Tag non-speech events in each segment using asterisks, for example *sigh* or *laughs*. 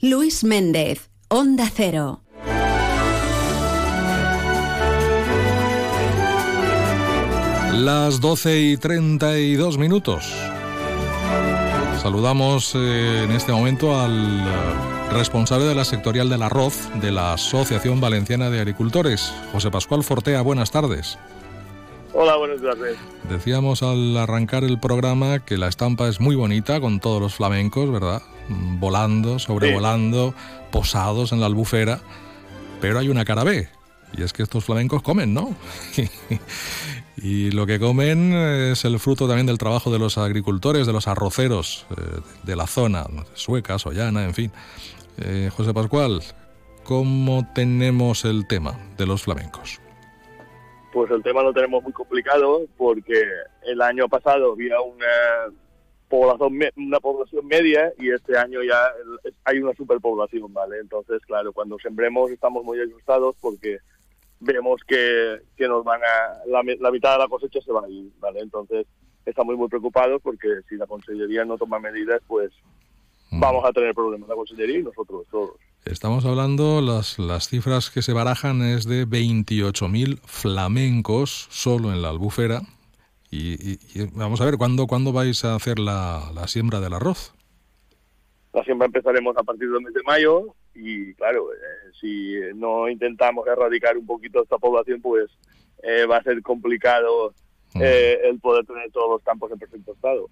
Luis Méndez, Onda Cero. Las 12 y 32 minutos. Saludamos eh, en este momento al responsable de la sectorial del arroz de la Asociación Valenciana de Agricultores, José Pascual Fortea. Buenas tardes. Hola, buenas tardes. Decíamos al arrancar el programa que la estampa es muy bonita con todos los flamencos, ¿verdad? Volando, sobrevolando, posados en la albufera. Pero hay una cara B, y es que estos flamencos comen, ¿no? *laughs* y lo que comen es el fruto también del trabajo de los agricultores, de los arroceros eh, de la zona, sueca, sollana, en fin. Eh, José Pascual, ¿cómo tenemos el tema de los flamencos? Pues el tema lo tenemos muy complicado porque el año pasado había una población una población media y este año ya hay una superpoblación, ¿vale? Entonces, claro, cuando sembremos estamos muy asustados porque vemos que, que nos van a la, mitad de la cosecha se va a ir, ¿vale? Entonces, estamos muy preocupados porque si la consellería no toma medidas, pues mm. vamos a tener problemas la consellería y nosotros todos. Estamos hablando, las, las cifras que se barajan es de 28.000 flamencos solo en la albufera. Y, vamos a ver, ¿cuándo, ¿cuándo vais a hacer la, la siembra del arroz? La siembra empezaremos a partir del mes de mayo y claro, eh, si no intentamos erradicar un poquito esta población, pues eh, va a ser complicado mm. eh, el poder tener todos los campos en perfecto estado.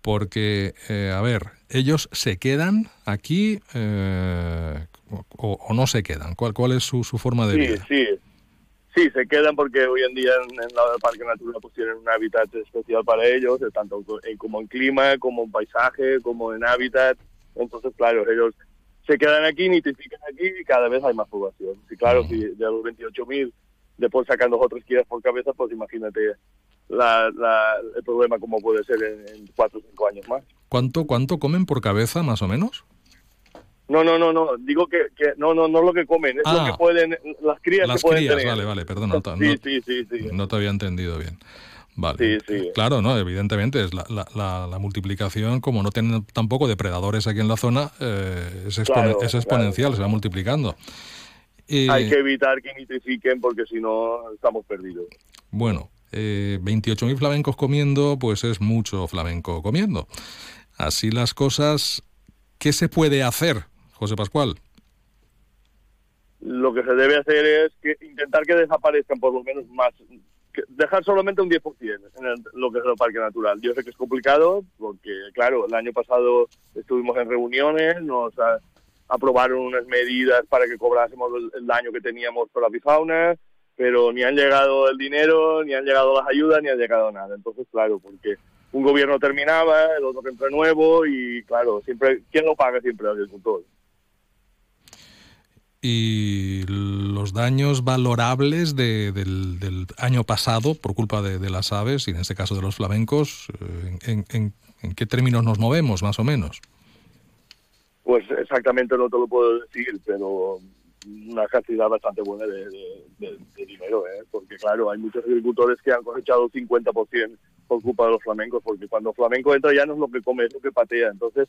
Porque, a ver, ellos se quedan aquí o, no se quedan. ¿Cuál, cuál es su, su forma de vida? Sí, sí, se quedan porque hoy en día en, el Parque Natural pues tienen un hábitat especial para ellos, tanto como en clima, como en paisaje, como en hábitat. Entonces, claro, ellos se quedan aquí, nitrifican aquí y cada vez hay más población. Y claro, si de los 28.000 después sacan dos o tres kilos por cabeza, pues imagínate el problema como puede ser en, cuatro o cinco años más. ¿Cuánto, ¿Cuánto comen por cabeza, más o menos? No, no, no, no. Digo que, que no, no, no lo que comen, es lo ah. que pueden, las crías las que pueden crías, vale, vale, perdón. No, sí, sí, sí, sí, no te había entendido bien. Vale. Claro, no, evidentemente es la, la, multiplicación, como no tienen tampoco depredadores aquí en la zona, eh, es, exponencial, se va multiplicando. Hay que evitar que nitrifiquen porque si no estamos perdidos. Bueno, eh, 28.000 flamencos comiendo, pues es mucho flamenco comiendo. Así las cosas, ¿qué se puede hacer, José Pascual? Lo que se debe hacer es que intentar que desaparezcan por lo menos más dejar solamente un 10% en lo que es el parque natural. Yo sé que es complicado porque, claro, el año pasado estuvimos en reuniones, nos aprobaron unas medidas para que cobrásemos el, daño que teníamos por la bifauna, pero ni han llegado el dinero, ni han llegado las ayudas, ni ha llegado nada. Entonces, claro, porque un gobierno terminaba, el otro que entra nuevo y, claro, siempre ¿quién lo paga siempre? El agricultor y los daños valorables del, año pasado por culpa de, las aves y en este caso de los flamencos, eh, ¿en, qué términos nos movemos más o menos? Pues exactamente no te lo puedo decir, pero una cantidad bastante buena de, dinero, ¿eh? porque claro, hay muchos agricultores que han cosechado 50% por culpa de los flamencos, porque cuando flamenco entra ya no es lo que come, es lo que patea, entonces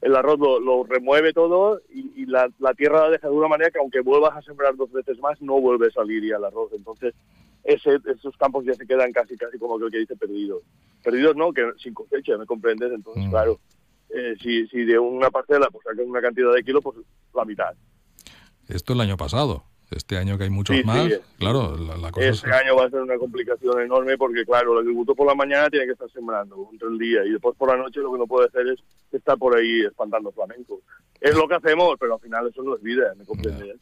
el arroz lo, remueve todo y, la, tierra la deja de una manera que aunque vuelvas a sembrar dos veces más, no vuelve a salir ya el arroz. Entonces, ese, esos campos ya se quedan casi, casi como que dice perdidos. Perdidos no, que sin cosecha, ¿me comprendes? Entonces, mm. claro, eh, si, si de una parcela pues sacas una cantidad de kilos, pues la mitad. Esto el año pasado. Este año que hay muchos más, claro, la, cosa Este año va a ser una complicación enorme porque, claro, el agricultor por la mañana tiene que estar sembrando entre el día y después por la noche lo que no puede hacer es estar por ahí espantando flamencos. Es lo que hacemos, pero al final eso no es vida, ¿me comprendes?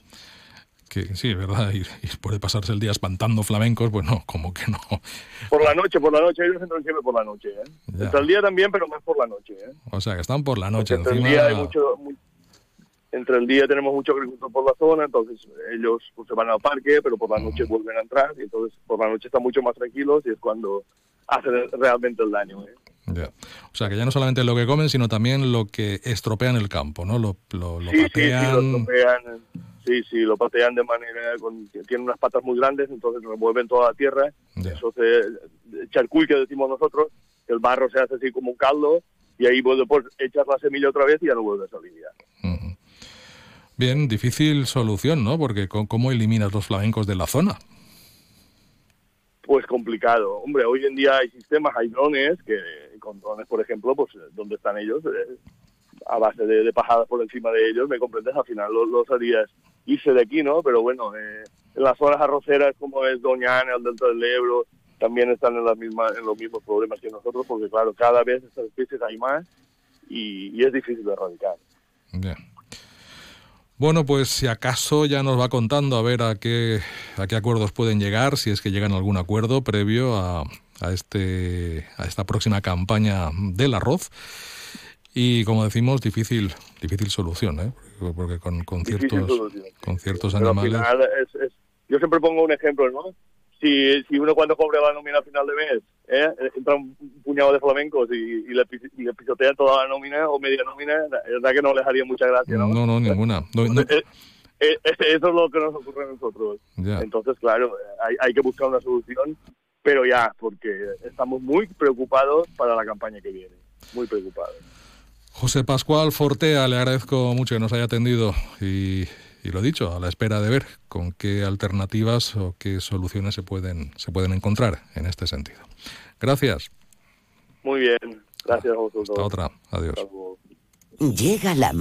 Que sí, verdad, y, puede pasarse el día espantando flamencos, pues no, como que no. Por la noche, por la noche, ellos entran siempre por la noche, ¿eh? Entre el día también, pero más por la noche, ¿eh? O sea, que están por la noche. Entre el día hay mucho, entre el día tenemos mucho agricultor por la zona, entonces ellos pues, se van al parque, pero por la noche vuelven a entrar, y entonces por la noche están mucho más tranquilos y es cuando hacen realmente el daño. ¿eh? O sea, que ya no solamente lo que comen, sino también lo que estropean el campo, ¿no? Lo, lo, sí, patean. Sí, sí, lo estropean. Sí, sí, lo patean de manera. Con, tienen unas patas muy grandes, entonces remueven toda la tierra. Eso se. Charcuy, que decimos nosotros, el barro se hace así como un caldo, y ahí después echas la semilla otra vez y ya no vuelve a salir ya. Bien, difícil solución, ¿no? Porque ¿cómo eliminas los flamencos de la zona? Pues complicado. Hombre, hoy en día hay sistemas, hay drones, que con drones, por ejemplo, pues donde están ellos, eh, a base de, de, pajadas por encima de ellos, me comprendes, al final los, los harías irse de aquí, ¿no? Pero bueno, eh, en las zonas arroceras como es Doñana, el Delta del Ebro, también están en, las mismas, en los mismos problemas que nosotros, porque claro, cada vez estas especies hay más y, y es difícil de erradicar. Bien. Bueno, pues si acaso ya nos va contando a ver a qué, a qué acuerdos pueden llegar, si es que llegan a algún acuerdo previo a, a, este, a esta próxima campaña del arroz. Y como decimos, difícil, difícil solución, ¿eh? porque con, con ciertos, con ciertos animales... Es, es, yo siempre pongo un ejemplo, ¿no? Si, si uno cuando cobre la nómina a final de mes, ¿eh? entra un puñado de flamencos y, y, le, y, le, pisotea toda la nómina o media nómina, es verdad que no les haría mucha gracia, ¿no? No, no, ninguna. No, no. Eso es lo que nos ocurre a nosotros. Ya. Entonces, claro, hay, hay que buscar una solución, pero ya, porque estamos muy preocupados para la campaña que viene, muy preocupados. José Pascual Fortea, le agradezco mucho que nos haya atendido y, y, lo dicho, a la espera de ver con qué alternativas o qué soluciones se pueden, se pueden encontrar en este sentido. Gracias. Muy bien, gracias a vosotros. Hasta otra, adiós. Llega la